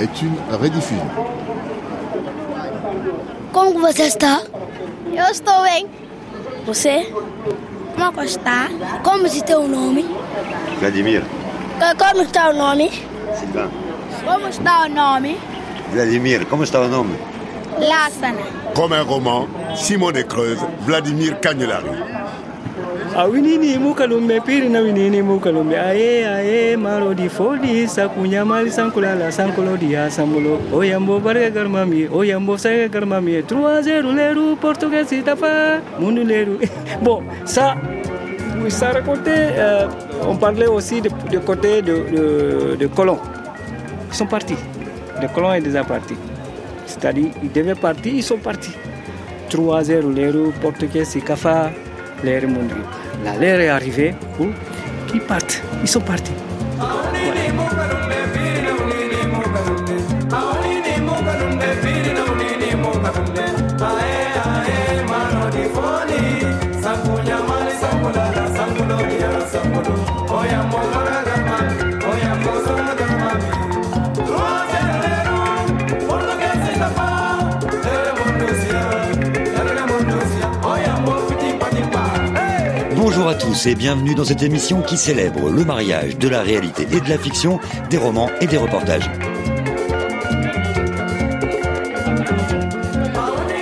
est une rediffusion. Como você está? Eu estou bem. Você? Como está? Como se teu nome? Vladimir. Como está o nome? Sylvain. Como está o nome? Vladimir, como está o nome? Lassana. Comme un roman, Simon de Creuse, Vladimir Cagnolari. Awinini winini aye aye oyambo barga garmami oyambo garmami. 3-0 leru portugais itafa mundu leru. Bon ça ça racontait on parlait aussi de, de côté de, de, de ils sont partis. Le colon est déjà parti. C'est-à-dire ils devaient partir ils sont partis. 3-0 leru portugais kafa l'air mondial. L'air est arrivé où ils partent, ils sont partis. Tous et bienvenue dans cette émission qui célèbre le mariage de la réalité et de la fiction, des romans et des reportages.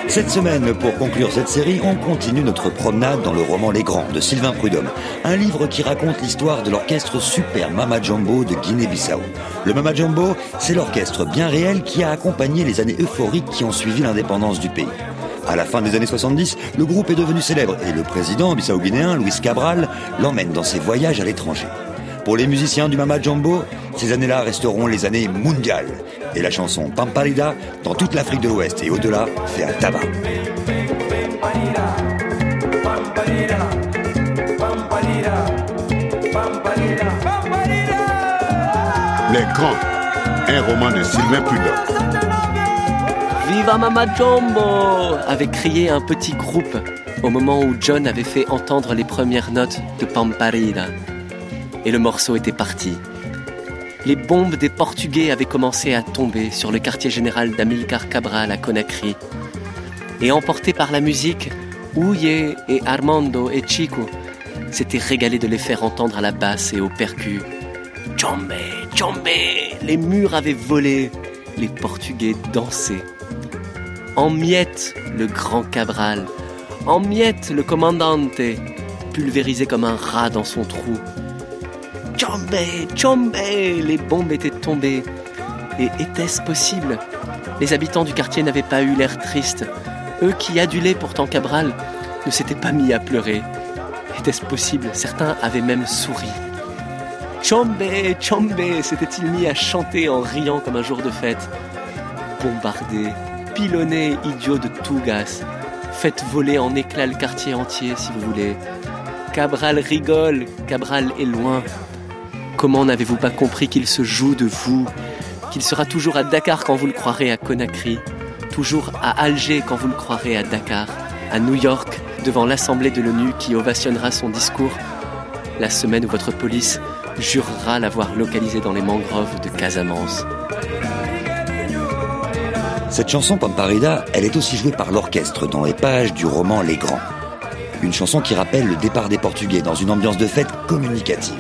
Cette semaine, pour conclure cette série, on continue notre promenade dans le roman Les Grands de Sylvain Prudhomme, un livre qui raconte l'histoire de l'orchestre Super Mama Jumbo de Guinée-Bissau. Le Mama Jumbo, c'est l'orchestre bien réel qui a accompagné les années euphoriques qui ont suivi l'indépendance du pays. À la fin des années 70, le groupe est devenu célèbre et le président bissau-guinéen, Luis Cabral, l'emmène dans ses voyages à l'étranger. Pour les musiciens du Mama Jumbo, ces années-là resteront les années mondiales. Et la chanson Pamparida, dans toute l'Afrique de l'Ouest et au-delà, fait un tabac. Les Grands, un roman de Sylvain. Viva Mama Jumbo avait crié un petit groupe au moment où John avait fait entendre les premières notes de Pamparida. Et le morceau était parti. Les bombes des Portugais avaient commencé à tomber sur le quartier général d'Amilcar Cabral à Conakry. Et emportés par la musique, Ouye et Armando et Chico s'étaient régalés de les faire entendre à la basse et au percu. Les murs avaient volé, les Portugais dansaient. En miettes, le grand Cabral. En miettes, le commandante, pulvérisé comme un rat dans son trou. Jombe, Jombe Les bombes étaient tombées. Et était-ce possible? Les habitants du quartier n'avaient pas eu l'air triste. Eux qui adulaient pourtant Cabral ne s'étaient pas mis à pleurer. Était-ce possible? Certains avaient même souri. Chombe, Chombe s'était-il mis à chanter en riant comme un jour de fête? Bombardé, pilonné, idiot de tout gas. Faites voler en éclats le quartier entier si vous voulez. Cabral rigole, Cabral est loin. Comment n'avez-vous pas compris qu'il se joue de vous Qu'il sera toujours à Dakar quand vous le croirez à Conakry Toujours à Alger quand vous le croirez à Dakar À New York, devant l'Assemblée de l'ONU qui ovationnera son discours? La semaine où votre police jurera l'avoir localisé dans les mangroves de Casamance. Cette chanson Pamparida, elle est aussi jouée par l'orchestre dans les pages du roman Les Grands. Une chanson qui rappelle le départ des Portugais dans une ambiance de fête communicative.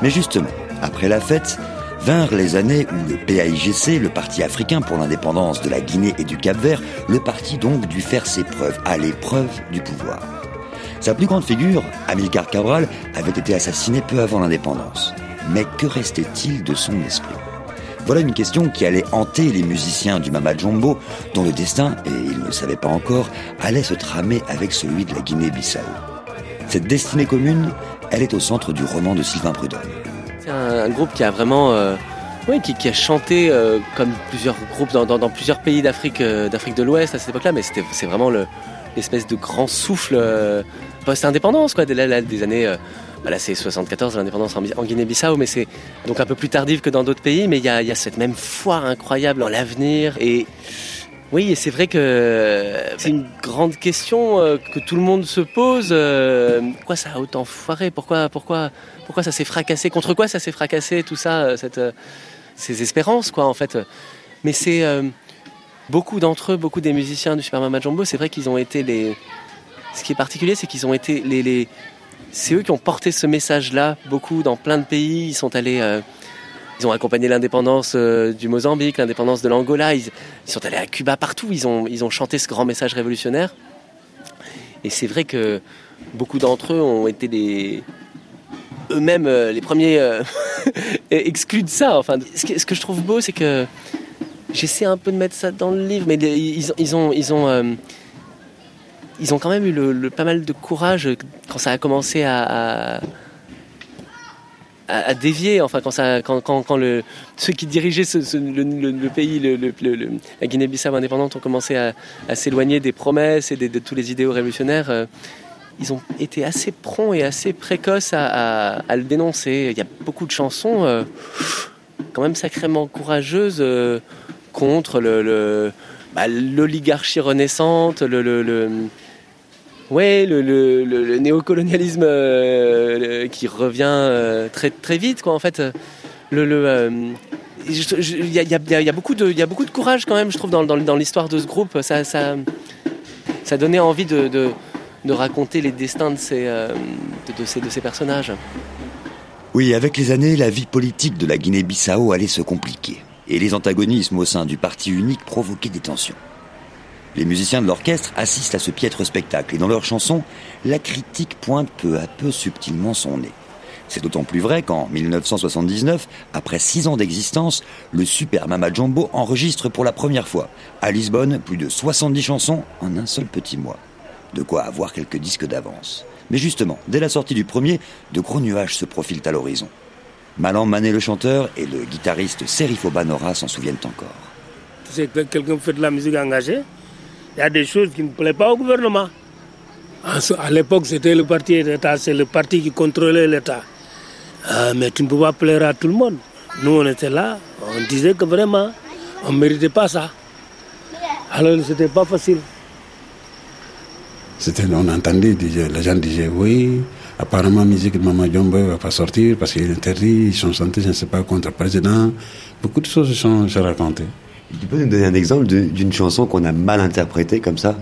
Mais justement, après la fête, vinrent les années où le PAIGC, le Parti africain pour l'indépendance de la Guinée et du Cap-Vert, le parti donc dut faire ses preuves, à l'épreuve du pouvoir. Sa plus grande figure, Amilcar Cabral, avait été assassiné peu avant l'indépendance. Mais que restait-il de son esprit? Voilà une question qui allait hanter les musiciens du Mama Jumbo, dont le destin, et ils ne le savaient pas encore, allait se tramer avec celui de la Guinée-Bissau. Cette destinée commune, elle est au centre du roman de Sylvain Prudhomme. C'est un, groupe qui a vraiment, euh, qui, a chanté euh, comme plusieurs groupes dans, plusieurs pays d'Afrique, euh, d'Afrique de l'Ouest à cette époque-là, mais c'est vraiment le, l'espèce de grand souffle post-indépendance, quoi, des années. Euh, bah là, c'est 74, l'indépendance en, Guinée-Bissau, mais c'est donc un peu plus tardif que dans d'autres pays, mais il y a, cette même foi incroyable en l'avenir et oui, et c'est vrai que c'est une grande question euh, que tout le monde se pose. euh, pourquoi ça a autant foiré Pourquoi, pourquoi, pourquoi ça s'est fracassé Contre quoi ça s'est fracassé Tout ça, euh, cette, euh, ses espérances, quoi, en fait. Mais c'est euh, beaucoup d'entre eux, beaucoup des musiciens du Super Mama Jumbo, c'est vrai qu'ils ont été les. Ce qui est particulier, c'est qu'ils ont été les... c'est eux qui ont porté ce message-là, beaucoup dans plein de pays. Ils sont allés. euh, ils ont accompagné l'indépendance euh, du Mozambique, l'indépendance de l'Angola. Ils, sont allés à Cuba partout. Ils ont, ils ont chanté ce grand message révolutionnaire. Et c'est vrai que beaucoup d'entre eux ont été des eux-mêmes euh, les premiers exclus de ça. Enfin, ce que, ce que je trouve beau, c'est que j'essaie un peu de mettre ça dans le livre, mais ils, ils ont, ils ont, ils ont quand même eu pas mal de courage quand ça a commencé à, dévier. Enfin, quand ça, ceux qui dirigeaient le, pays, la Guinée-Bissau indépendante, ont commencé à, s'éloigner des promesses et de tous les idéaux révolutionnaires. euh, ils ont été assez prompts et assez précoces à, le dénoncer. Il y a beaucoup de chansons euh, quand même sacrément courageuses euh, contre le- bah, l'oligarchie renaissante, le, le- ouais, le, le- néocolonialisme euh, qui revient euh, très, très vite, quoi, en fait. Le, euh, Il y, y y y a beaucoup de courage quand même, je trouve, dans, dans- dans l'histoire de ce groupe. Ça, ça, ça donnait envie de, de- de raconter les destins de ces, de ces, de ces personnages. Oui, avec les années, la vie politique de la Guinée-Bissau allait se compliquer. Et les antagonismes au sein du parti unique provoquaient des tensions. Les musiciens de l'orchestre assistent à ce piètre spectacle et dans leurs chansons, la critique pointe peu à peu subtilement son nez. C'est d'autant plus vrai qu'en 1979, après six ans d'existence, le Super Mama Jumbo enregistre pour la première fois, à Lisbonne, plus de 70 chansons en un seul petit mois. De quoi avoir quelques disques d'avance. Mais justement, dès la sortie du premier, de gros nuages se profilent à l'horizon. Malan Mané le chanteur et le guitariste Serifo Banora s'en souviennent encore. C'est que quelqu'un fait de la musique engagée, il y a des choses qui ne plaisent pas au gouvernement. À l'époque, c'était le parti d'État, c'est le parti qui contrôlait l'État. Ah, mais tu ne peux pas plaire à tout le monde. Nous, on était là, on disait que vraiment, on ne méritait pas ça. Alors, c'était pas facile. C'était, on entendait, les gens disaient oui, apparemment musique de Maman Jumbo ne va pas sortir parce qu'il est interdit, ils sont chantés, je ne sais pas, contre le président. Beaucoup de choses se sont racontées. Tu peux nous donner un exemple d'une chanson qu'on a mal interprétée comme ça?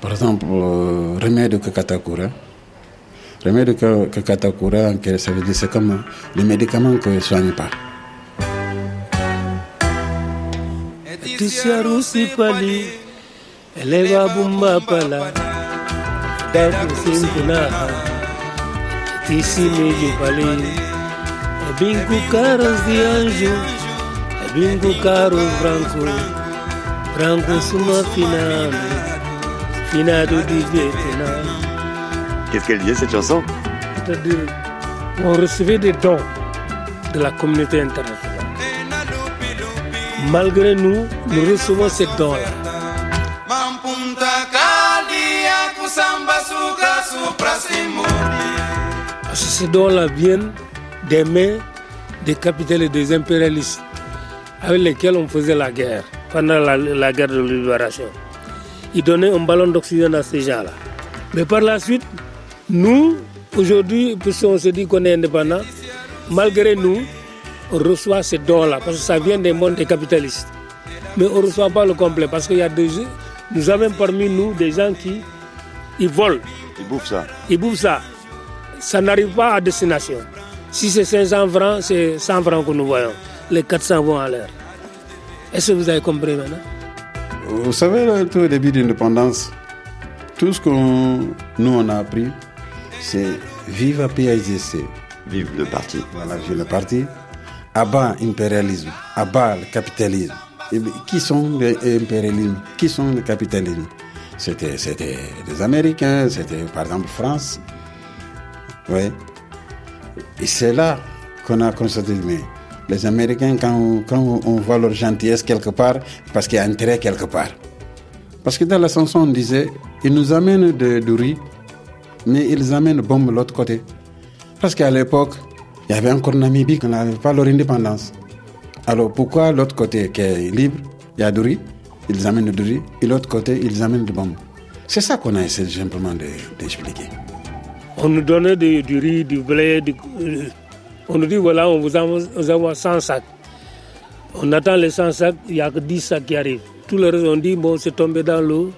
Par exemple, euh, remède de Kakatakura. Remède de Ka- Kakatakura, que ça veut dire c'est comme le médicament qu'on ne soigne pas. Tisiarusi pali, eleva bumba pala, daiku sinkuna, tisi meju pali, ebinku caros de anjo, ebinku caros branco, branco suma finado, finado de Vietnam. Qu'est-ce qu'elle disait cette chanson? C'est-à-dire, on recevait des dons de la communauté internationale. Malgré nous, nous recevons ces dons-là. Que ces dons-là viennent des mains des capitales et des impérialistes avec lesquels on faisait la guerre pendant la, la guerre de libération. Ils donnaient un ballon d'oxygène à ces gens-là. Mais par la suite, nous, aujourd'hui, puisqu'on se dit qu'on est indépendant, malgré nous, on reçoit ces dons-là parce que ça vient des mondes des capitalistes. Mais on ne reçoit pas le complet parce qu'il y a des nous avons parmi nous des gens qui ils volent, Ils bouffent ça. ils bouffent ça. Ça n'arrive pas à destination. Si c'est 500 francs, c'est 100 francs que nous voyons. Les 400 vont à l'air. Est-ce que vous avez compris maintenant? Vous savez, là, tout au début de l'indépendance, tout ce que nous on a appris, c'est vive PIGC. Vive le parti. Voilà, vive le parti. Abat l'impérialisme, abat le capitalisme. Et qui sont les impérialismes? Qui sont le capitalisme? C'était c'était les Américains, c'était par exemple France. Oui. Et c'est là qu'on a constaté, mais les Américains, quand, quand on voit leur gentillesse quelque part, parce qu'il y a intérêt quelque part. Parce que dans la chanson, on disait, ils nous amènent de, du riz, mais ils amènent bombe de l'autre côté. Parce qu'à l'époque, il y avait encore Namibie qui n'avait pas leur indépendance. Alors pourquoi l'autre côté qui est libre, il y a du riz, ils amènent du riz, et l'autre côté, ils amènent du bombe? C'est ça qu'on a essayé simplement de- d'expliquer. On nous donnait du, du riz, du blé, du- euh, on nous dit voilà, on vous envoie, on vous envoie 100 sacs. On attend les 100 sacs, il n'y a que 10 sacs qui arrivent. Tout le reste, on dit, bon, c'est tombé dans l'eau,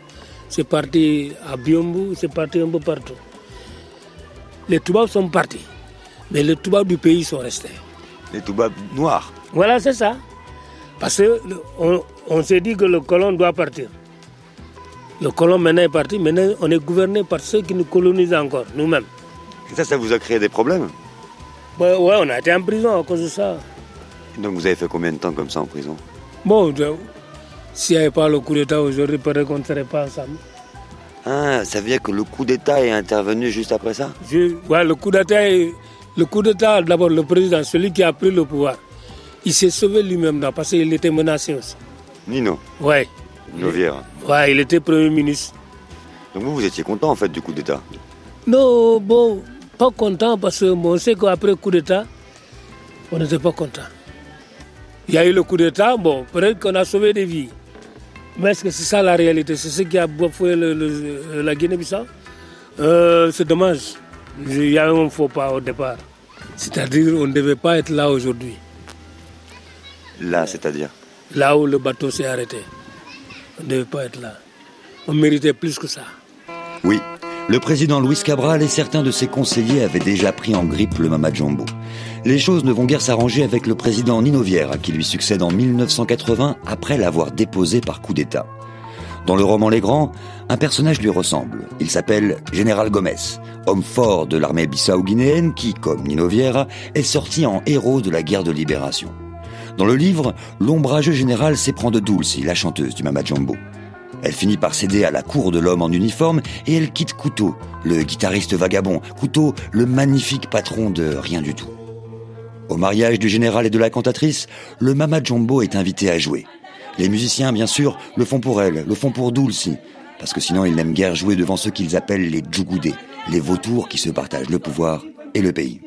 c'est parti à Biombo, c'est parti un peu partout. Les Toubabs sont partis, mais les Toubabs du pays sont restés. Les Toubabs noirs Voilà, c'est ça. Parce qu'on on, s'est dit que le colon doit partir. Le colon maintenant est parti, maintenant on est gouverné par ceux qui nous colonisent encore, nous-mêmes. Et ça, ça vous a créé des problèmes? Ouais, ouais, on a été en prison à cause de ça. Donc vous avez fait combien de temps comme ça en prison? Bon, s'il n'y avait pas le coup d'État aujourd'hui, peut-être qu'on ne serait pas ensemble. Ah, ça veut dire que le coup d'État est intervenu juste après ça? Ouais, le coup d'État, le coup d'État, d'abord le président, celui qui a pris le pouvoir, il s'est sauvé lui-même parce qu'il était menacé aussi. Nino? Ouais. Ouais, il était Premier ministre. Donc vous, vous étiez content en fait du coup d'État Non, bon, pas content parce que on sait qu'après le coup d'État, on n'était pas content. Il y a eu le coup d'État, bon, peut-être qu'on a sauvé des vies. Mais est-ce que c'est ça la réalité? C'est ce qui a bafoué la Guinée-Bissau? Euh, C'est dommage. Il y a eu un faux pas au départ. C'est-à-dire qu'on ne devait pas être là aujourd'hui. Là, c'est-à-dire? Là où le bateau s'est arrêté. On ne devait pas être là. On méritait plus que ça. Oui, le président Luis Cabral et certains de ses conseillers avaient déjà pris en grippe le Mama Jumbo. Les choses ne vont guère s'arranger avec le président Nino Vieira qui lui succède en 1980 après l'avoir déposé par coup d'État. Dans le roman Les Grands, un personnage lui ressemble. Il s'appelle Général Gomez, homme fort de l'armée bissau-guinéenne qui, comme Nino Vieira, est sorti en héros de la guerre de libération. Dans le livre, l'ombrageux général s'éprend de Dulce, la chanteuse du Mama Jumbo. Elle finit par céder à la cour de l'homme en uniforme et elle quitte Couteau, le guitariste vagabond, Couteau, le magnifique patron de rien du tout. Au mariage du général et de la cantatrice, le Mama Jumbo est invité à jouer. Les musiciens, bien sûr, le font pour elle, le font pour Dulce, parce que sinon ils n'aiment guère jouer devant ceux qu'ils appellent les djougoudés, les vautours qui se partagent le pouvoir et le pays.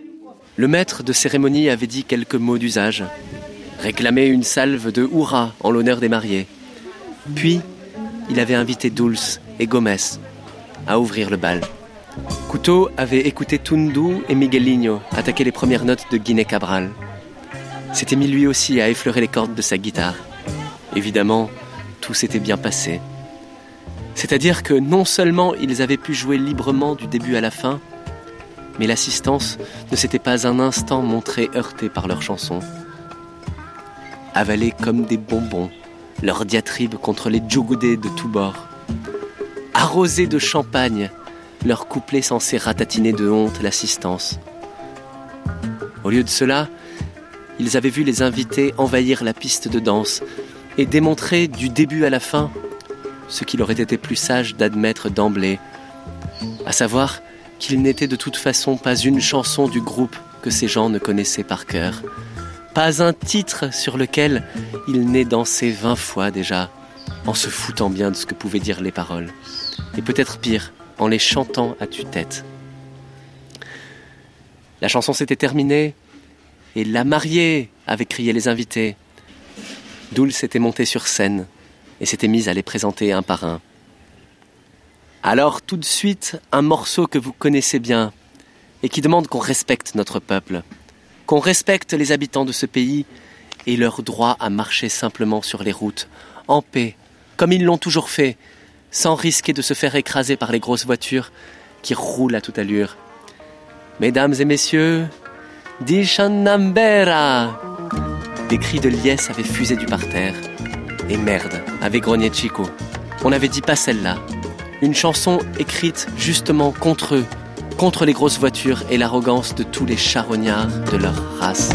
Le maître de cérémonie avait dit quelques mots d'usage réclamé une salve de hurrah en l'honneur des mariés. Puis, il avait invité Dulce et Gomez à ouvrir le bal. Couteau avait écouté Tundu et Miguelinho attaquer les premières notes de Guinée Cabral. S'était mis lui aussi à effleurer les cordes de sa guitare. Évidemment, tout s'était bien passé. C'est-à-dire que non seulement ils avaient pu jouer librement du début à la fin, mais l'assistance ne s'était pas un instant montrée heurtée par leurs chansons avalés comme des bonbons, leurs diatribes contre les djougoudés de tous bords. Arrosés de champagne, leurs couplets censés ratatiner de honte l'assistance. Au lieu de cela, ils avaient vu les invités envahir la piste de danse et démontrer du début à la fin ce qu'il aurait été plus sage d'admettre d'emblée, à savoir qu'il n'était de toute façon pas une chanson du groupe que ces gens ne connaissaient par cœur, pas un titre sur lequel il n'ait dansé vingt fois déjà, en se foutant bien de ce que pouvaient dire les paroles. Et peut-être pire, en les chantant à tue-tête. La chanson s'était terminée, et la mariée avait crié les invités. Doul s'était monté sur scène et s'était mise à les présenter un par un. Alors tout de suite, un morceau que vous connaissez bien et qui demande qu'on respecte notre peuple qu'on respecte les habitants de ce pays et leur droit à marcher simplement sur les routes, en paix, comme ils l'ont toujours fait, sans risquer de se faire écraser par les grosses voitures qui roulent à toute allure. Mesdames et messieurs, Dishanambera Des cris de liesse avaient fusé du parterre. Et merde, avait grogné Chico. On avait dit pas celle-là. Une chanson écrite justement contre eux, contre les grosses voitures et l'arrogance de tous les charognards de leur race.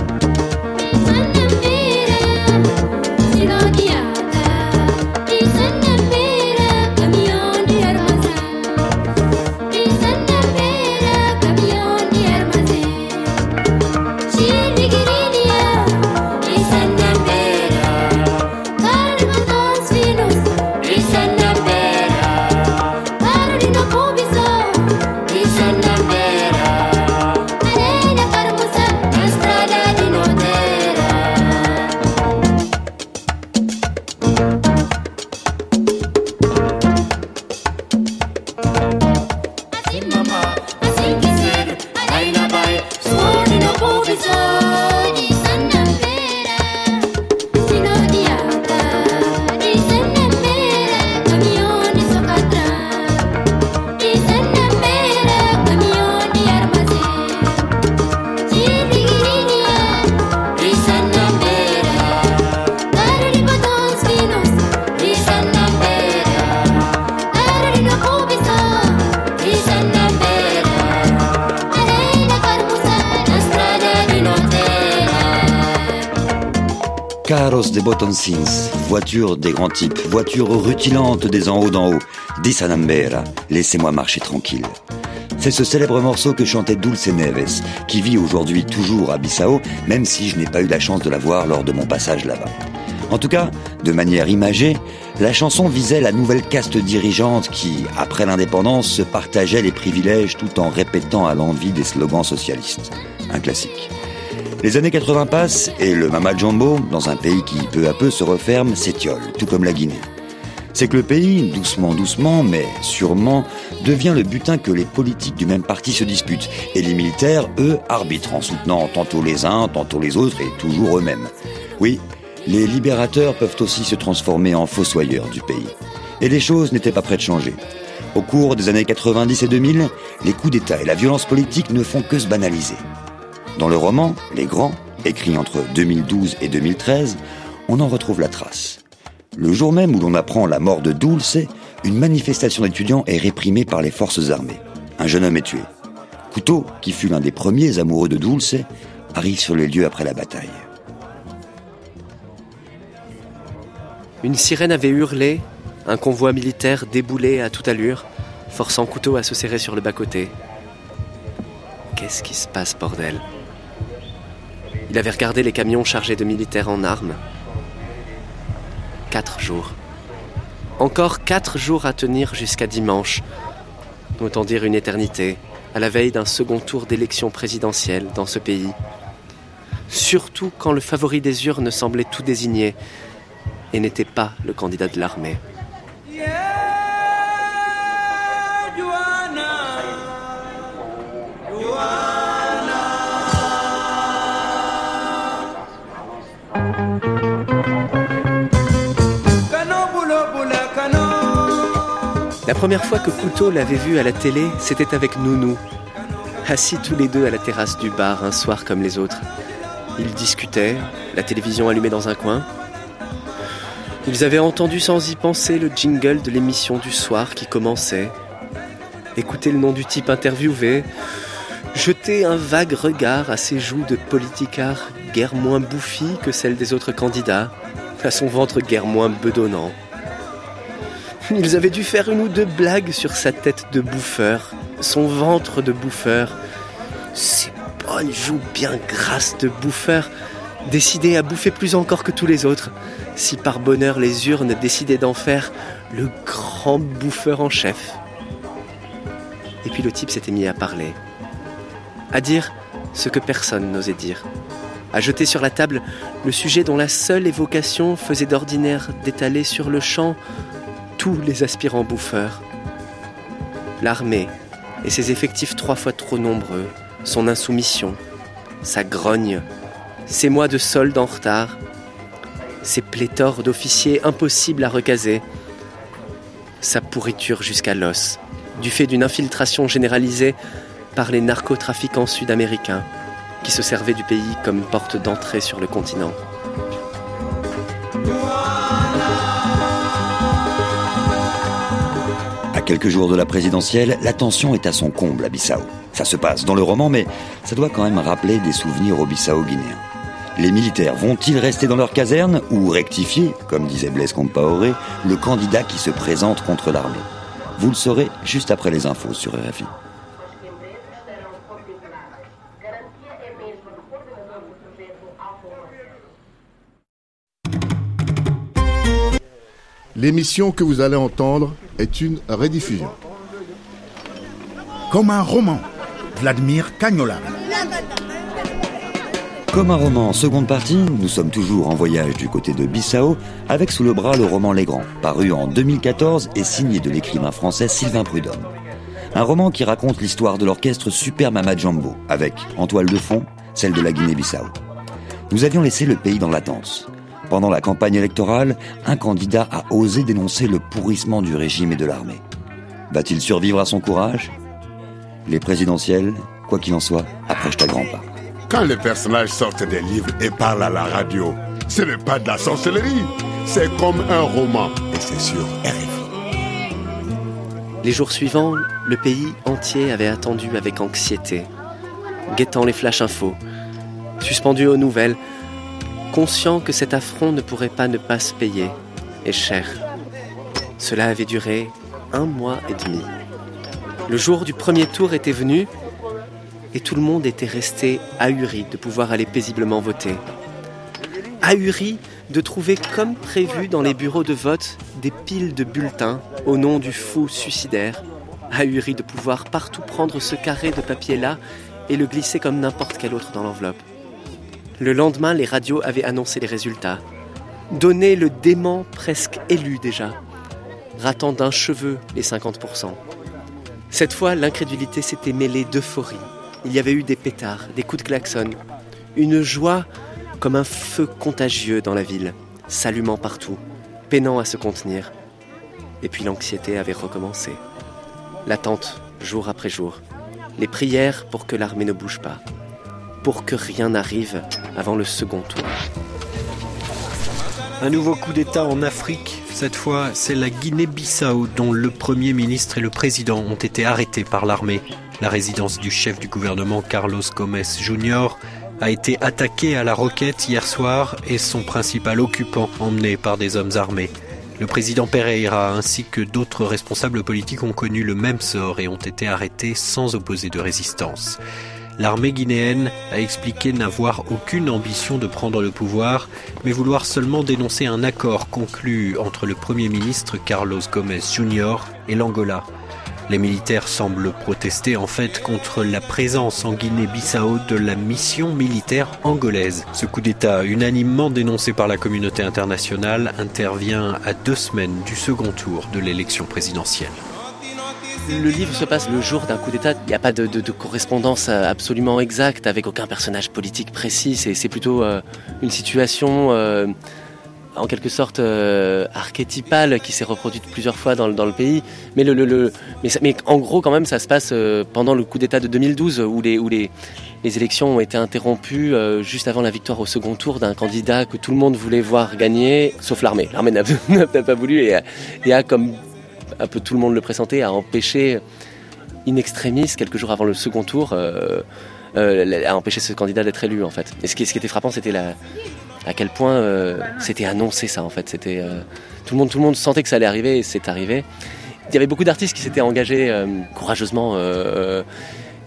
Botoncins, voiture des grands types, voiture rutilante des en haut d'en haut, Disanambera, laissez-moi marcher tranquille. C'est ce célèbre morceau que chantait Dulce Neves, qui vit aujourd'hui toujours à Bissau, même si je n'ai pas eu la chance de la voir lors de mon passage là-bas. En tout cas, de manière imagée, la chanson visait la nouvelle caste dirigeante qui, après l'indépendance, se partageait les privilèges tout en répétant à l'envie des slogans socialistes. Un classique. Les années 80 passent et le Mama Jumbo, dans un pays qui peu à peu se referme, s'étiole, tout comme la Guinée. C'est que le pays, doucement, doucement, mais sûrement, devient le butin que les politiques du même parti se disputent. Et les militaires, eux, arbitrent en soutenant tantôt les uns, tantôt les autres et toujours eux-mêmes. Oui, les libérateurs peuvent aussi se transformer en fossoyeurs du pays. Et les choses n'étaient pas près de changer. Au cours des années 90 et 2000, les coups d'État et la violence politique ne font que se banaliser. Dans le roman Les Grands, écrit entre 2012 et 2013, on en retrouve la trace. Le jour même où l'on apprend la mort de Dulce, une manifestation d'étudiants est réprimée par les forces armées. Un jeune homme est tué. Couteau, qui fut l'un des premiers amoureux de Dulce, arrive sur les lieux après la bataille. Une sirène avait hurlé, un convoi militaire déboulait à toute allure, forçant Couteau à se serrer sur le bas-côté. Qu'est-ce qui se passe, bordel? Il avait regardé les camions chargés de militaires en armes. Quatre jours. Encore quatre jours à tenir jusqu'à dimanche. Autant dire une éternité, à la veille d'un second tour d'élection présidentielle dans ce pays. Surtout quand le favori des urnes semblait tout désigné et n'était pas le candidat de l'armée. La première fois que Couteau l'avait vu à la télé, c'était avec Nounou, assis tous les deux à la terrasse du bar un soir comme les autres. Ils discutaient, la télévision allumée dans un coin. Ils avaient entendu sans y penser le jingle de l'émission du soir qui commençait, écouté le nom du type interviewé, jeté un vague regard à ses joues de politicard guère moins bouffi que celles des autres candidats, à son ventre guère moins bedonnant. Ils avaient dû faire une ou deux blagues sur sa tête de bouffeur, son ventre de bouffeur, ses bonnes joues bien grasses de bouffeur, décidé à bouffer plus encore que tous les autres, si par bonheur les urnes décidaient d'en faire le grand bouffeur en chef. Et puis le type s'était mis à parler, à dire ce que personne n'osait dire, à jeter sur la table le sujet dont la seule évocation faisait d'ordinaire d'étaler sur le champ tous les aspirants bouffeurs. L'armée et ses effectifs trois fois trop nombreux, son insoumission, sa grogne, ses mois de solde en retard, ses pléthores d'officiers impossibles à recaser, sa pourriture jusqu'à l'os, du fait d'une infiltration généralisée par les narcotrafiquants sud-américains qui se servaient du pays comme porte d'entrée sur le continent. Quelques jours de la présidentielle, la tension est à son comble à Bissau. Ça se passe dans le roman, mais ça doit quand même rappeler des souvenirs au Bissau guinéen. Les militaires vont-ils rester dans leur caserne ou rectifier, comme disait Blaise Compaoré, le candidat qui se présente contre l'armée? Vous le saurez juste après les infos sur RFI. L'émission que vous allez entendre est une rediffusion. Comme un roman, Vladimir Cagnola. Comme un roman, seconde partie, nous sommes toujours en voyage du côté de Bissau, avec sous le bras le roman Les Grands, paru en 2014 et signé de l'écrivain français Sylvain Prudhomme. Un roman qui raconte l'histoire de l'orchestre Super Mama Jumbo, avec, en toile de fond, celle de la Guinée-Bissau. Nous avions laissé le pays dans latence. Pendant la campagne électorale, un candidat a osé dénoncer le pourrissement du régime et de l'armée. Va-t-il survivre à son courage? Les présidentielles, quoi qu'il en soit, approchent à grands pas. Quand les personnages sortent des livres et parlent à la radio, ce n'est pas de la sorcellerie, c'est comme un roman et c'est sur RFI. Les jours suivants, le pays entier avait attendu avec anxiété, guettant les flash infos, suspendu aux nouvelles, conscient que cet affront ne pourrait pas ne pas se payer, et cher. Cela avait duré un mois et demi. Le jour du premier tour était venu et tout le monde était resté ahuri de pouvoir aller paisiblement voter. Ahuri de trouver comme prévu dans les bureaux de vote des piles de bulletins au nom du fou suicidaire. Ahuri de pouvoir partout prendre ce carré de papier-là et le glisser comme n'importe quel autre dans l'enveloppe. Le lendemain, les radios avaient annoncé les résultats. Donné le dément presque élu déjà, ratant d'un cheveu les 50%. Cette fois, l'incrédulité s'était mêlée d'euphorie. Il y avait eu des pétards, des coups de klaxon, une joie comme un feu contagieux dans la ville, s'allumant partout, peinant à se contenir. Et puis l'anxiété avait recommencé. L'attente, jour après jour. Les prières pour que l'armée ne bouge pas. Pour que rien n'arrive avant le second tour. Un nouveau coup d'État en Afrique. Cette fois, c'est la Guinée-Bissau dont le Premier ministre et le Président ont été arrêtés par l'armée. La résidence du chef du gouvernement Carlos Gomes Jr. a été attaquée à la roquette hier soir et son principal occupant emmené par des hommes armés. Le président Pereira ainsi que d'autres responsables politiques ont connu le même sort et ont été arrêtés sans opposer de résistance. L'armée guinéenne a expliqué n'avoir aucune ambition de prendre le pouvoir, mais vouloir seulement dénoncer un accord conclu entre le Premier ministre Carlos Gomes Jr. et l'Angola. Les militaires semblent protester en fait contre la présence en Guinée-Bissau de la mission militaire angolaise. Ce coup d'État, unanimement dénoncé par la communauté internationale, intervient à deux semaines du second tour de l'élection présidentielle. Le livre se passe le jour d'un coup d'État. Il n'y a pas de, correspondance absolument exacte avec aucun personnage politique précis. C'est plutôt euh, une situation euh, en quelque sorte euh, archétypale qui s'est reproduite plusieurs fois dans, le pays. Mais, en gros, quand même, ça se passe euh, pendant le coup d'État de 2012 où les, élections ont été interrompues euh, juste avant la victoire au second tour d'un candidat que tout le monde voulait voir gagner, sauf l'armée. L'armée n'a pas voulu et, et a, comme un peu tout le monde le pressentait, a empêché in extremis, quelques jours avant le second tour, euh, euh, a empêché ce candidat d'être élu en fait. Et ce qui, était frappant, c'était la, à quel point euh, c'était annoncé ça en fait. C'était euh, tout le monde, tout le monde sentait que ça allait arriver et c'est arrivé. Il y avait beaucoup d'artistes qui s'étaient engagés euh, courageusement.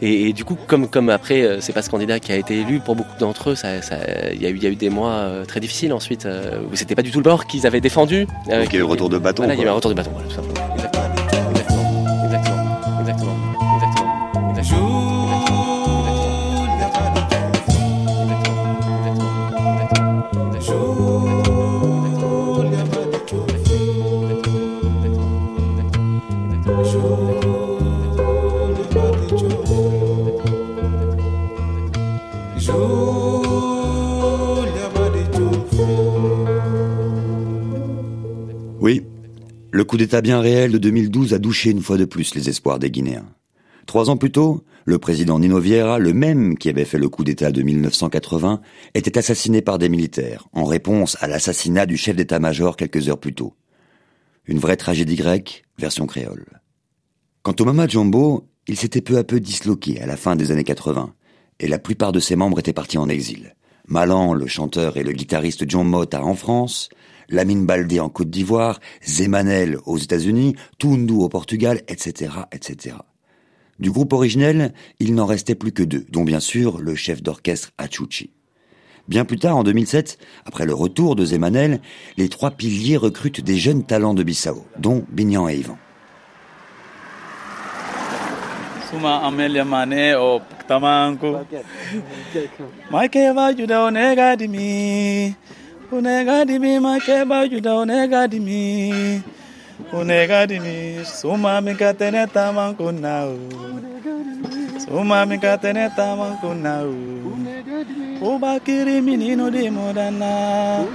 Et, et, du coup, comme, comme après, c'est pas ce candidat qui a été élu, pour beaucoup d'entre eux, ça, ça, il, y a eu, il y a eu des mois très difficiles ensuite, où c'était pas du tout le bord qu'ils avaient défendu. Donc il y a eu retour de bâton. Voilà, il y a eu un retour de bâton, voilà, tout simplement. Coup d'État bien réel de 2012 a douché une fois de plus les espoirs des Guinéens. Trois ans plus tôt, le président Nino Vieira, le même qui avait fait le coup d'État de 1980, était assassiné par des militaires, en réponse à l'assassinat du chef d'état-major quelques heures plus tôt. Une vraie tragédie grecque, version créole. Quant au Mama Jumbo, il s'était peu à peu disloqué à la fin des années 80, et la plupart de ses membres étaient partis en exil. Malan, le chanteur et le guitariste John Mota en France, Lamine Baldé en Côte d'Ivoire, Zemanel aux États-Unis, Tundu au Portugal, etc., etc. Du groupe originel, il n'en restait plus que deux, dont bien sûr le chef d'orchestre Achuchi. Bien plus tard, en 2007, après le retour de Zemanel, les trois piliers recrutent des jeunes talents de Bissau, dont Bignan et Yvan. unegadimi makeba juda unegadimi. Unegadimi suma mikatene tamankuna suma mikatene uba kiri minino di modana.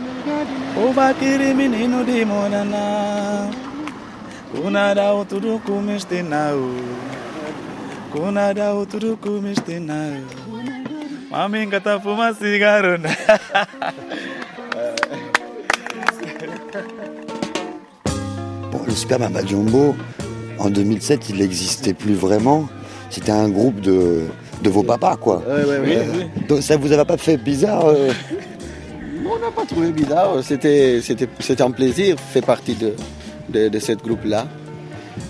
Ubakiri minino di modana. Kunada uturuku mistina kunada uturuku mistina Mami kata fuma cigarro le Super Mama Jumbo, en 2007, il n'existait plus vraiment. C'était un groupe de, de vos papas, quoi. Ouais, ouais, euh, donc ça vous avait pas fait bizarre euh... pas trouvé bizarre. C'était, c'était, c'était un plaisir de faire partie de, de, de ce groupe-là.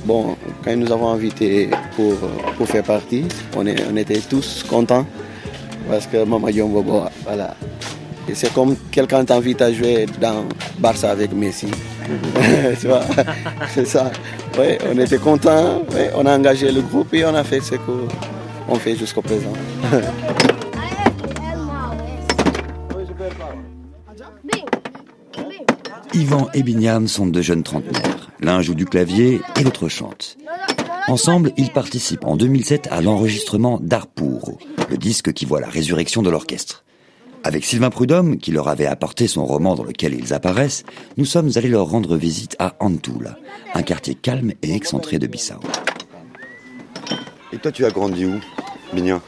Bon, quand nous avons invité pour, pour faire partie, on, est, on était tous contents parce que Mama Yombo, bon, voilà. C'est comme quelqu'un t'invite à jouer dans Barça avec Messi. tu vois, c'est ça. Ouais, on était contents, ouais, on a engagé le groupe et on a fait ce qu'on fait jusqu'au présent. Yvan et Bignam sont deux jeunes trentenaires. L'un joue du clavier et l'autre chante. Ensemble, ils participent en 2007 à l'enregistrement d'Arpuro, le disque qui voit la résurrection de l'orchestre. Avec Sylvain Prudhomme, qui leur avait apporté son roman dans lequel ils apparaissent, nous sommes allés leur rendre visite à Antula, un quartier calme et excentré de Bissau. Et toi, tu as grandi où, Bignan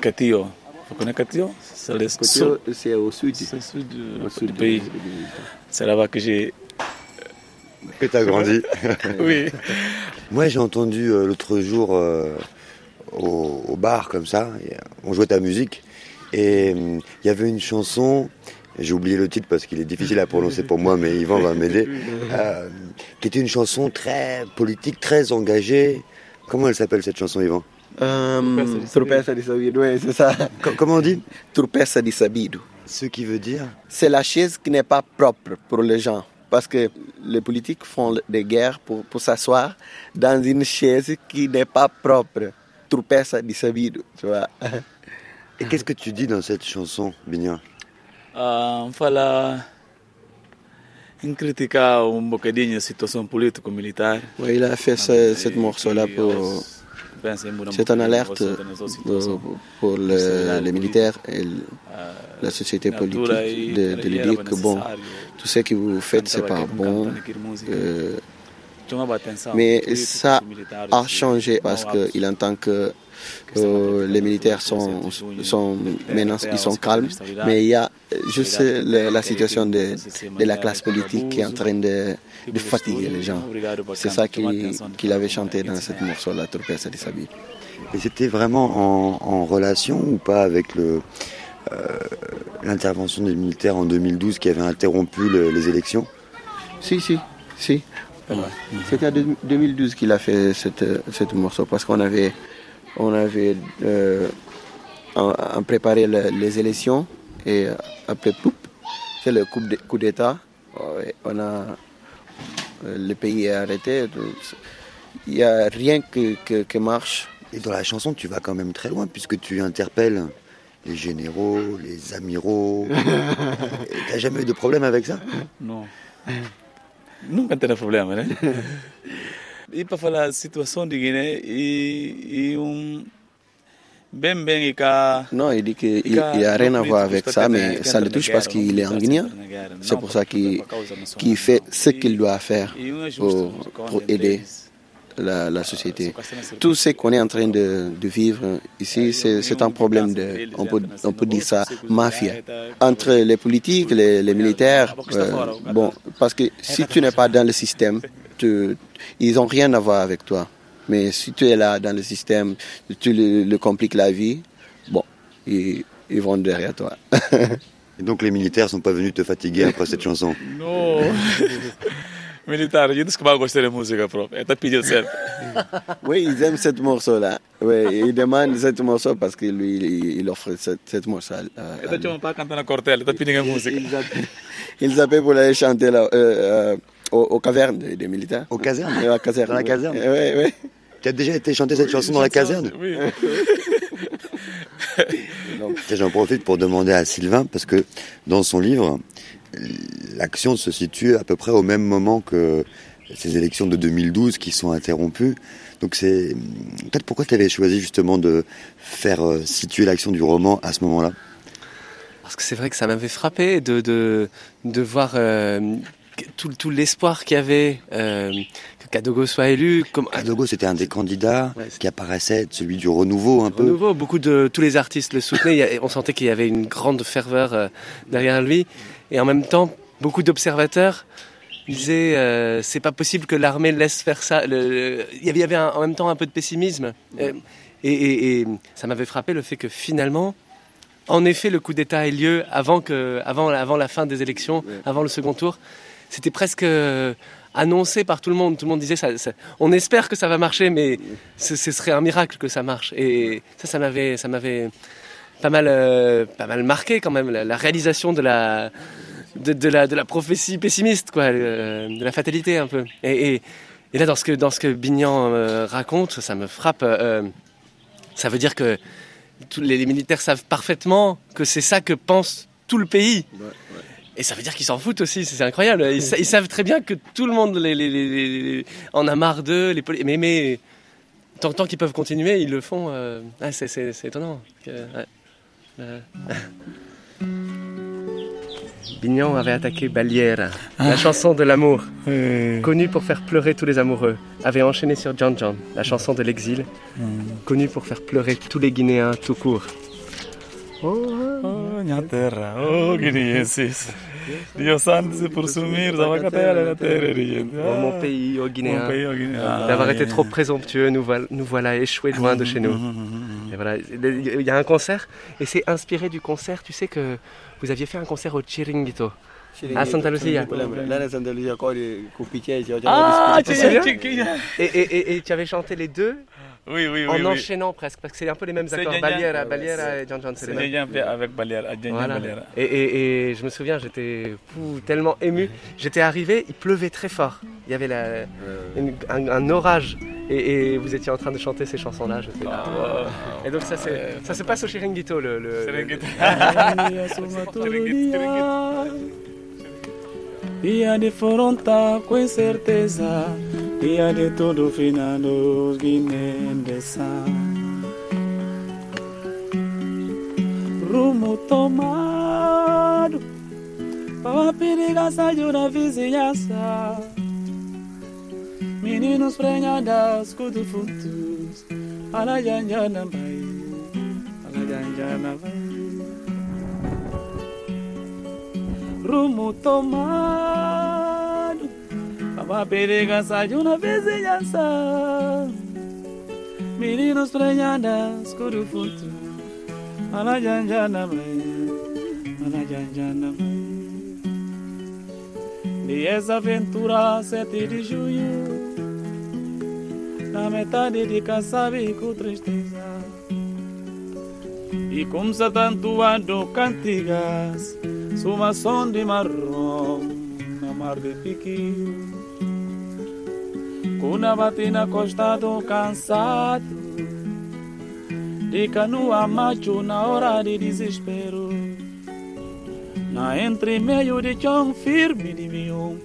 Catillo. Vous connaissez Catillo C'est le Catillo, c'est au sud. C'est au sud, du, au sud du pays. C'est là-bas que j'ai que tu as grandi. oui. Moi, j'ai entendu euh, l'autre jour euh, au, au, bar, comme ça, on jouait ta musique, et il y avait une chanson, j'ai oublié le titre parce qu'il est difficile à prononcer pour moi, mais Yvan va m'aider, euh, qui était une chanson très politique, très engagée. Comment elle s'appelle cette chanson, Yvan? Trupessa di Sabido, oui, c'est ça. Comment on dit? Trupessa di Sabido. Ce qui veut dire? C'est la chaise qui n'est pas propre pour les gens parce que les politiques font des guerres pour, pour s'asseoir dans une chaise qui n'est pas propre. Trupessa di sabido, tu vois. Et qu'est-ce que tu dis dans cette chanson, Bignan fala em criticar um bocadinho a situação político-militar. Oui, il a fait ce, cette morceau-là pour... C'est une alerte pour, pour le, les militaires et la société politique de, de lui dire que bon, tout ce que vous faites, c'est pas bon. Euh, mais ça a changé parce qu'il entend que euh, les militaires sont, sont maintenant ils sont calmes, mais il y a juste la, la situation de, de, la classe politique qui est en train de, de fatiguer les gens. C'est ça qu'il qu avait chanté dans cette morceau-là, Torpesa de Sabine. Et c'était vraiment en, en, relation ou pas avec le euh, l'intervention des militaires en 2012 qui avait interrompu le, les élections? Si, si, si. C'était en 2012 qu'il a fait cette, cette morceau parce qu'on avait, on avait euh, préparé le, les élections et après, poup, c'est le coup d'État. On a, le pays est arrêté. Il n'y a rien qui que, que marche. Et dans la chanson, tu vas quand même très loin puisque tu interpelles les généraux, les amiraux. T'as jamais eu de problème avec ça? Non. Nunca teve problema, né? E para falar a situação de Guiné e, e um bem bem e cá Non, il dit qu'il n'y a rien à voir avec ça, mais ça le touche parce qu'il est en Guinée. C'est pour ça qu'il qu fait ce qu'il doit faire pour, pour aider la, la, société. Tout ce qu'on est en train de, de vivre ici, c'est un problème de, on peut, on peut dire ça, mafia. Entre les politiques, les, les militaires, euh, bon, parce que si tu n'es pas dans le système, tu, ils n'ont rien à voir avec toi. Mais si tu es là dans le système, tu le, le compliques la vie, bon, ils, ils vont derrière toi. Et donc les militaires sont pas venus te fatiguer après cette chanson? Non Militar, eu disse que vai gostar da música própria. Está pedindo sempre. Oui, ils aiment cette morceau-là. Oui, ils demandent cette morceau parce que lui, il, il offre cette, cette morceau. Euh, Ele está pas cantando a Cortella, está pedindo a música. Ils appellent pour aller chanter là, euh, euh, aux, aux, cavernes des, des militaires. Aux casernes À la caserne. Dans la caserne Oui, oui. Tu as déjà été chanter cette chanson dans la caserne? Oui. J'en profite pour demander à Sylvain, parce que dans son livre, l'action se situe à peu près au même moment que ces élections de 2012 qui sont interrompues. Donc c'est peut-être pourquoi tu avais choisi justement de faire situer l'action du roman à ce moment-là? Parce que c'est vrai que ça m'avait frappé de, de, voir euh, tout, tout l'espoir qu'il y avait euh, Kadogo soit élu. Comme... Kadogo, c'était un des candidats ouais, qui apparaissait, celui du renouveau un peu. Renouveau, beaucoup de tous les artistes le soutenaient. on sentait qu'il y avait une grande ferveur euh, derrière lui. Et en même temps, beaucoup d'observateurs disaient euh, c'est pas possible que l'armée laisse faire ça. Le, il y avait, il y avait un, en même temps un peu de pessimisme. Et, et, et ça m'avait frappé le fait que finalement, en effet le coup d'État ait lieu avant, que, avant, avant la fin des élections, avant le second tour. C'était presque euh, annoncé par tout le monde. Tout le monde disait ça, on espère que ça va marcher, mais ce, serait un miracle que ça marche. Et ça, ça m'avait, ça m'avait pas mal, euh, pas mal marqué quand même la, réalisation de la, de, la, de la prophétie pessimiste, quoi, euh, de la fatalité un peu. Et, là, dans ce que, dans ce que Bignan raconte, ça me frappe. ça veut dire que tous les, militaires savent parfaitement que c'est ça que pense tout le pays. Et ça veut dire qu'ils s'en foutent aussi, c'est incroyable. Ils, savent très bien que tout le monde les, en a marre d'eux. Mais, mais tant, qu'ils peuvent continuer, ils le font. Euh, ah, c'est étonnant. Bignon avait attaqué Balière, la ah. chanson de l'amour, connue pour faire pleurer tous les amoureux, avait enchaîné sur John John, la chanson de l'exil, hmm. connue pour faire pleurer tous les Guinéens tout court. Oh, oh terra, oh guinéensis. Dios santo pour soumir, la terre Oh mon pays, oh Guinéen. D'avoir été trop présomptueux, nous voilà, nous voilà échoués loin de chez nous. Et voilà, il y a un concert, et c'est inspiré du concert, tu sais que vous aviez fait un concert au Chiringuito. À Santa Lucia. Ah, tu et, et, et tu avais chanté les deux oui, oui, en enchaînant presque, parce que c'est un peu les mêmes accords. Balière, Balière et John John, c'est les mêmes. avec voilà. Et, et, et, je me souviens, j'étais tellement ému. J'étais arrivé, il pleuvait très fort. Il y avait la, un, orage. Et, vous étiez en train de chanter ces chansons-là. Ah, et donc ça, ça se passe au Chiringuito. Le, le, Dia de fronta com certeza. Dia de todo finado Guiné-Bissau Rumo tomado Para periga saiu na vizinhança. Meninos prenhadas, cudo futos Alajanjana vai Alajanjana vai rumo tomado. A perigança de uma vizinhança. Meninos prenhadas, coro futo Alajanjana Alajanjana mãe Dias aventura, 7 de junho. Na metade de Kasabi com tristeza. E como se tanto ando cantigas som de marrom na mar de piqui. Cuna batina costado cansado de canoa macho na hora de desespero. Na entre meio de chão firme de mion,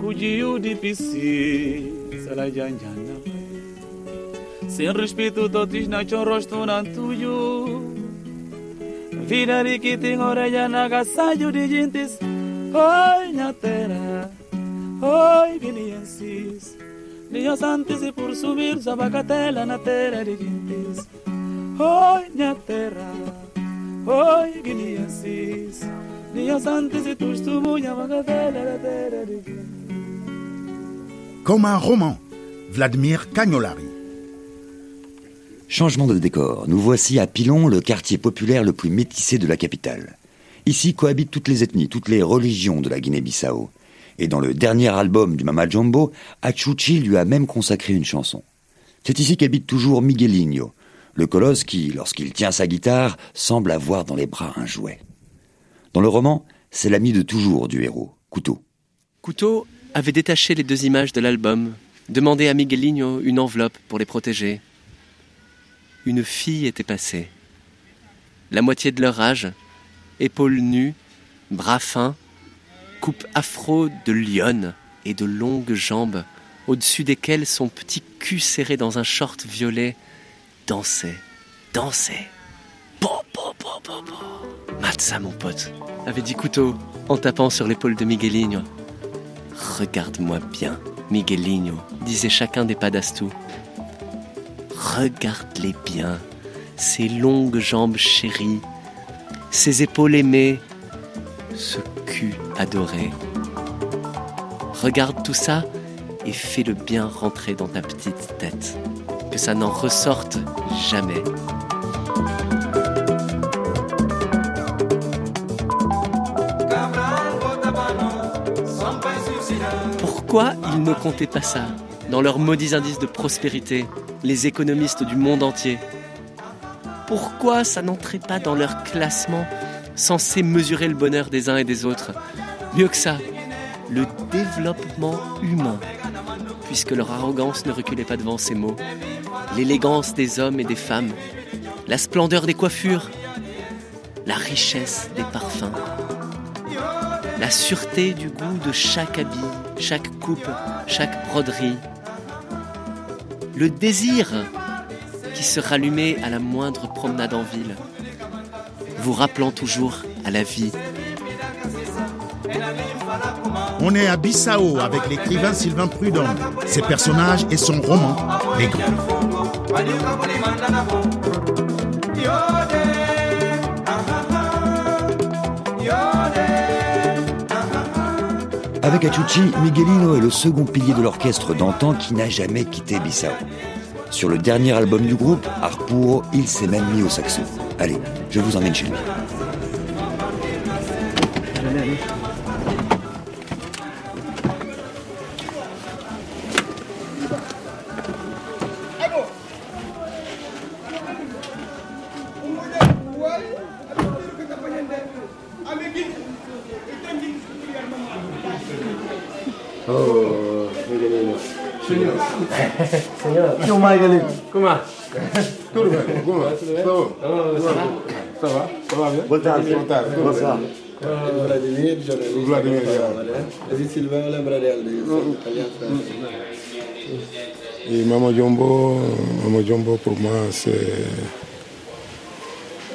cujiu de pisci, salajanjana. Sem respeito, totis na chão rosto na tuyo. Vida de que tem orelha na gasalho de gentes Oi, na terra Oi, viniensis Dias antes e por subir Sabacatela na terra de gentes Oi, na terra Oi, viniensis Dias antes e tu estumunha Sabacatela na terra de gentes Comme un roman, Vladimir Cagnolari. Changement de décor. Nous voici à Pilon, le quartier populaire le plus métissé de la capitale. Ici cohabitent toutes les ethnies, toutes les religions de la Guinée-Bissau. Et dans le dernier album du Mama Jumbo, Achuchi lui a même consacré une chanson. C'est ici qu'habite toujours Miguelinho, le colosse qui, lorsqu'il tient sa guitare, semble avoir dans les bras un jouet. Dans le roman, c'est l'ami de toujours du héros, Couteau. Couteau avait détaché les deux images de l'album, demandé à Miguelinho une enveloppe pour les protéger, une fille était passée. La moitié de leur âge, épaules nues, bras fins, coupe afro de lionne et de longues jambes, au-dessus desquelles son petit cul serré dans un short violet dansait, dansait. Bo, bo, bo, bo, bo. Matza, mon pote, avait dit Couteau en tapant sur l'épaule de Miguelinho. Regarde-moi bien, Miguelinho, disait chacun des padastou. Regarde-les bien, ces longues jambes chéries, ces épaules aimées, ce cul adoré. Regarde tout ça et fais-le bien rentrer dans ta petite tête, que ça n'en ressorte jamais. Pourquoi ils ne comptaient pas ça dans leurs maudits indices de prospérité, les économistes du monde entier? Pourquoi ça n'entrait pas dans leur classement censé mesurer le bonheur des uns et des autres? Mieux que ça, le développement humain, puisque leur arrogance ne reculait pas devant ces mots, l'élégance des hommes et des femmes, la splendeur des coiffures, la richesse des parfums, la sûreté du goût de chaque habit, chaque coupe, chaque broderie, le désir qui se rallumait à la moindre promenade en ville, vous rappelant toujours à la vie. On est à Bissau avec l'écrivain Sylvain Prudhomme, ses personnages et son roman Les Grands. Avec Achuchi, Miguelino est le second pilier de l'orchestre d'antan qui n'a jamais quitté Bissau. Sur le dernier album du groupe, Arpuro, il s'est même mis au saxo. Allez, je vous emmène chez lui. Bom? Oh, ça va? Ça va? Ça va bien? Boa tarde. Boa tarde. Bem? tarde. Vladimir, jornalista. Vladimir, Sylvain lembra dele, italiano Et Maman Jumbo, Maman Jumbo pour moi, c'est.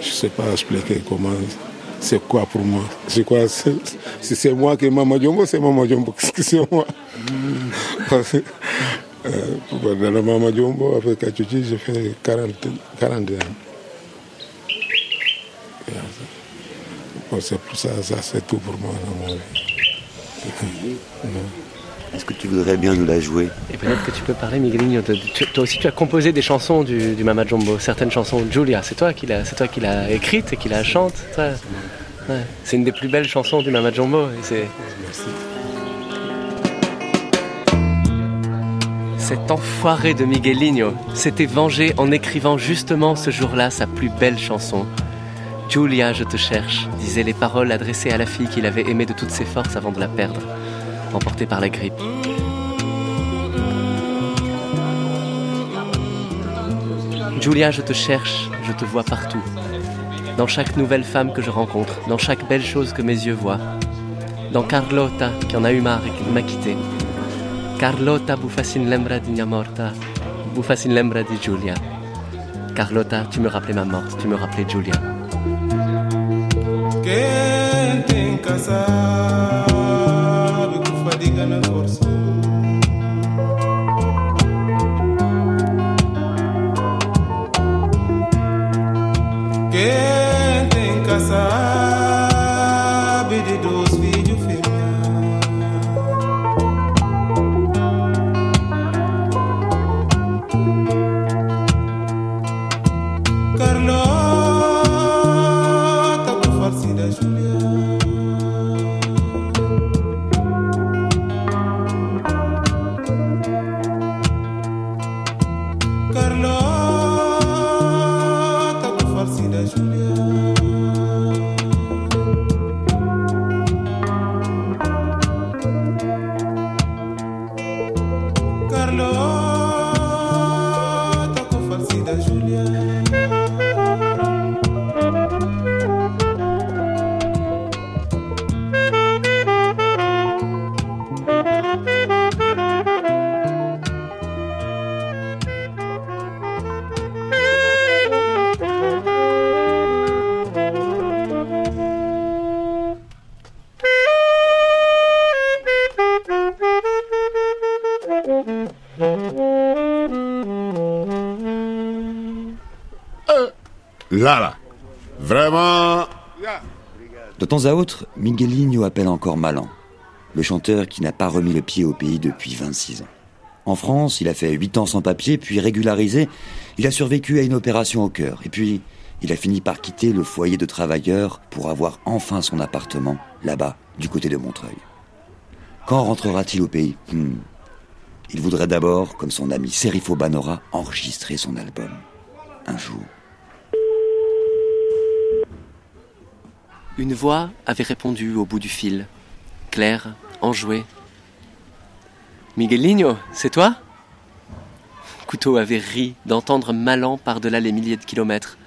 Je sais pas expliquer comment. C'est quoi pour moi C'est quoi Si c'est moi qui est Maman Jumbo, c'est Maman Jumbo. Qu'est-ce que c'est moi? Parce que, euh, Dans la Maman Jumbo, avec Achuchi, j'ai fait 40, 40 ans. Bon, c'est pour ça, ça c'est tout pour moi dans ma vie. Est-ce que tu voudrais bien nous la jouer? Et peut-être que tu peux parler, de- tu- toi aussi, tu as composé des chansons du, du Mama Jumbo, certaines chansons. Julia, c'est toi qui l'as, c'est toi qui l'as écrite et qui la chante. Ouais. C'est une des plus belles chansons du Mama Jumbo. Et c'est... Cet enfoiré de Miguelinho s'était vengé en écrivant justement ce jour-là sa plus belle chanson. Julia, je te cherche, disaient les paroles adressées à la fille qu'il avait aimée de toutes ses forces avant de la perdre, emportée par la grippe. Julia, je te cherche, je te vois partout. Dans chaque nouvelle femme que je rencontre, dans chaque belle chose que mes yeux voient. Dans Carlotta, qui en a eu marre et qui m'a quitté. Carlotta Buffasin lembra di morta, Buffasin lembra di Giulia. Carlotta, tu me rappelais ma morte, tu me rappelais Giulia. Vraiment? De temps à autre, Miguelinho appelle encore Malan, le chanteur qui n'a pas remis le pied au pays depuis 26 ans. En France, il a fait 8 ans sans papier, puis régularisé, il a survécu à une opération au cœur, et puis il a fini par quitter le foyer de travailleurs pour avoir enfin son appartement, là-bas, du côté de Montreuil. Quand rentrera-t-il au pays? Hmm. Il voudrait d'abord, comme son ami Serifo Banora, enregistrer son album. Un jour. Une voix avait répondu au bout du fil, claire, enjouée. Miguelinho, c'est toi? Couteau avait ri d'entendre Malan par-delà les milliers de kilomètres,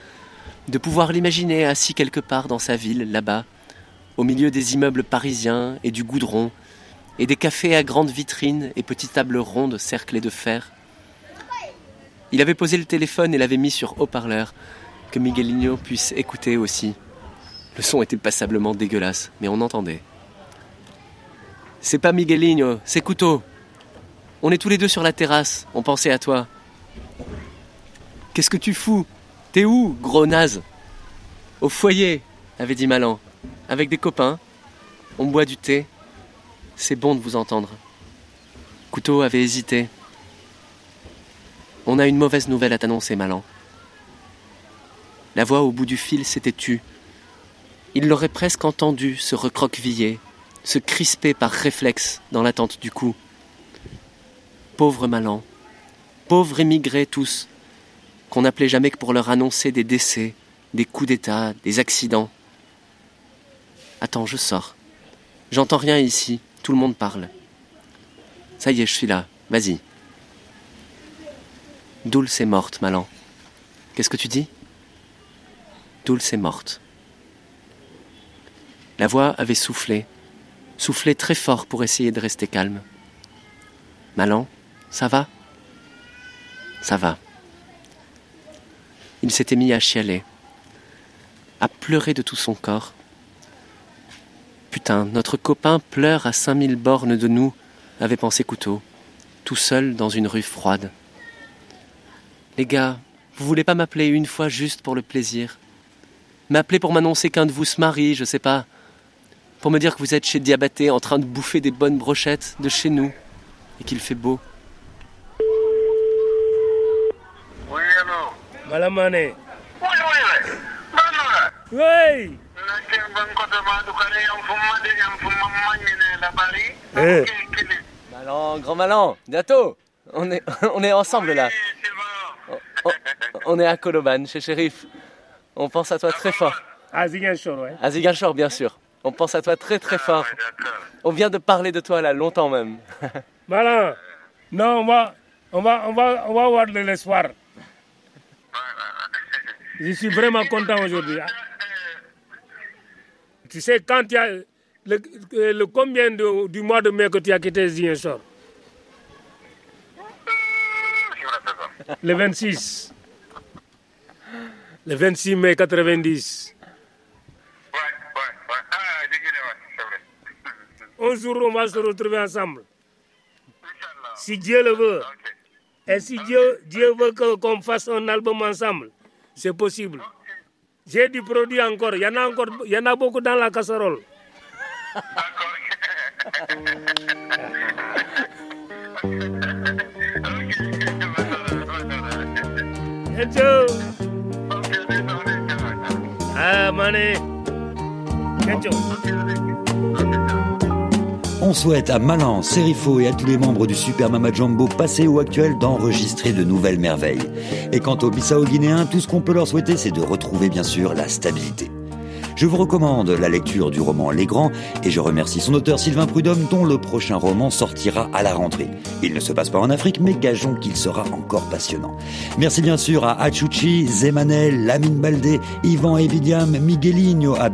de pouvoir l'imaginer assis quelque part dans sa ville, là-bas, au milieu des immeubles parisiens et du goudron, et des cafés à grandes vitrines et petites tables rondes cerclées de fer. Il avait posé le téléphone et l'avait mis sur haut-parleur, que Miguelinho puisse écouter aussi. Le son était passablement dégueulasse, mais on entendait. C'est pas Miguelinho, c'est Couteau. On est tous les deux sur la terrasse, on pensait à toi. Qu'est-ce que tu fous? T'es où, gros naze? Au foyer, avait dit Malan. Avec des copains. On boit du thé. C'est bon de vous entendre. Couteau avait hésité. On a une mauvaise nouvelle à t'annoncer, Malan. La voix au bout du fil s'était tue. Il l'aurait presque entendu se recroqueviller, se crisper par réflexe dans l'attente du coup. Pauvres Malan, pauvres émigrés tous, qu'on n'appelait jamais que pour leur annoncer des décès, des coups d'État, des accidents. Attends, je sors. J'entends rien ici, tout le monde parle. Ça y est, je suis là, vas-y. Dulce est morte, Malan. Qu'est-ce que tu dis? Dulce est morte. La voix avait soufflé, soufflé très fort pour essayer de rester calme. Malan, ça va? Ça va. Il s'était mis à chialer, à pleurer de tout son corps. Putain, notre copain pleure à cinq mille bornes de nous, avait pensé Couteau, tout seul dans une rue froide. Les gars, vous voulez pas m'appeler une fois juste pour le plaisir? M'appeler pour m'annoncer qu'un de vous se marie, je sais pas. Pour me dire que vous êtes chez Diabaté en train de bouffer des bonnes brochettes de chez nous et qu'il fait beau. Malamane. Oui. Eh. Malan, grand Malan, bientôt. On est, on est ensemble là. On, on est à Koloban, chez Shérif. On pense à toi très fort. À Ziguinchor, ouais. À Ziguinchor, bien sûr. On pense à toi très très fort. On vient de parler de toi là, longtemps même. Malan, non, on va, on va, on va, on va avoir de l'espoir. Je suis vraiment content aujourd'hui. hein. Tu sais, quand il y a le, le combien de- du mois de mai que tu as quitté Ziguinchor? Le 26. Le 26 mai 90. Un jour, on va se retrouver ensemble. Si Dieu le veut. Et si Dieu, Dieu veut qu'on fasse un album ensemble, c'est possible. J'ai du produit encore. Il y en a encore, il y en a beaucoup dans la casserole. Kencho. Ah, mané. Kencho. On souhaite à Malin, Serifo et à tous les membres du Super Mama Jumbo passé ou actuel d'enregistrer de nouvelles merveilles. Et quant aux Bissau guinéens, tout ce qu'on peut leur souhaiter, c'est de retrouver bien sûr la stabilité. Je vous recommande la lecture du roman Les Grands et je remercie son auteur Sylvain Prudhomme dont le prochain roman sortira à la rentrée. Il ne se passe pas en Afrique mais gageons qu'il sera encore passionnant. Merci bien sûr à Achuchi, Zemanel, Lamine Baldé, Yvan Ebidiam, Miguelinho à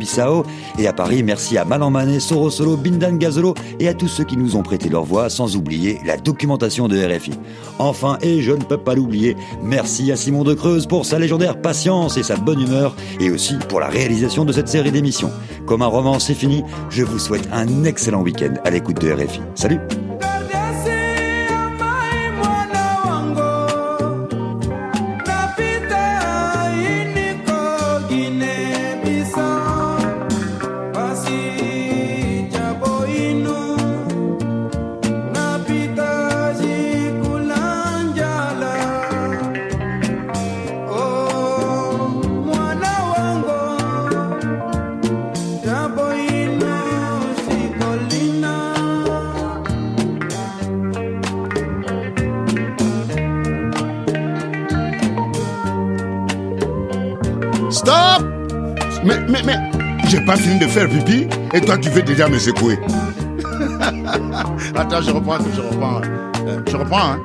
et à Paris merci à Malan Mané, Soro Solo, Bindan Gazolo et à tous ceux qui nous ont prêté leur voix sans oublier la documentation de RFI. Enfin et je ne peux pas l'oublier, merci à Simon de Creuse pour sa légendaire patience et sa bonne humeur et aussi pour la réalisation de cette série d'émissions. Comme un roman c'est fini, je vous souhaite un excellent week-end à l'écoute de RFI. Salut Mais, j'ai pas fini de faire pipi et toi tu veux déjà me secouer. Attends, je reprends, je reprends. Euh, Je reprends, hein.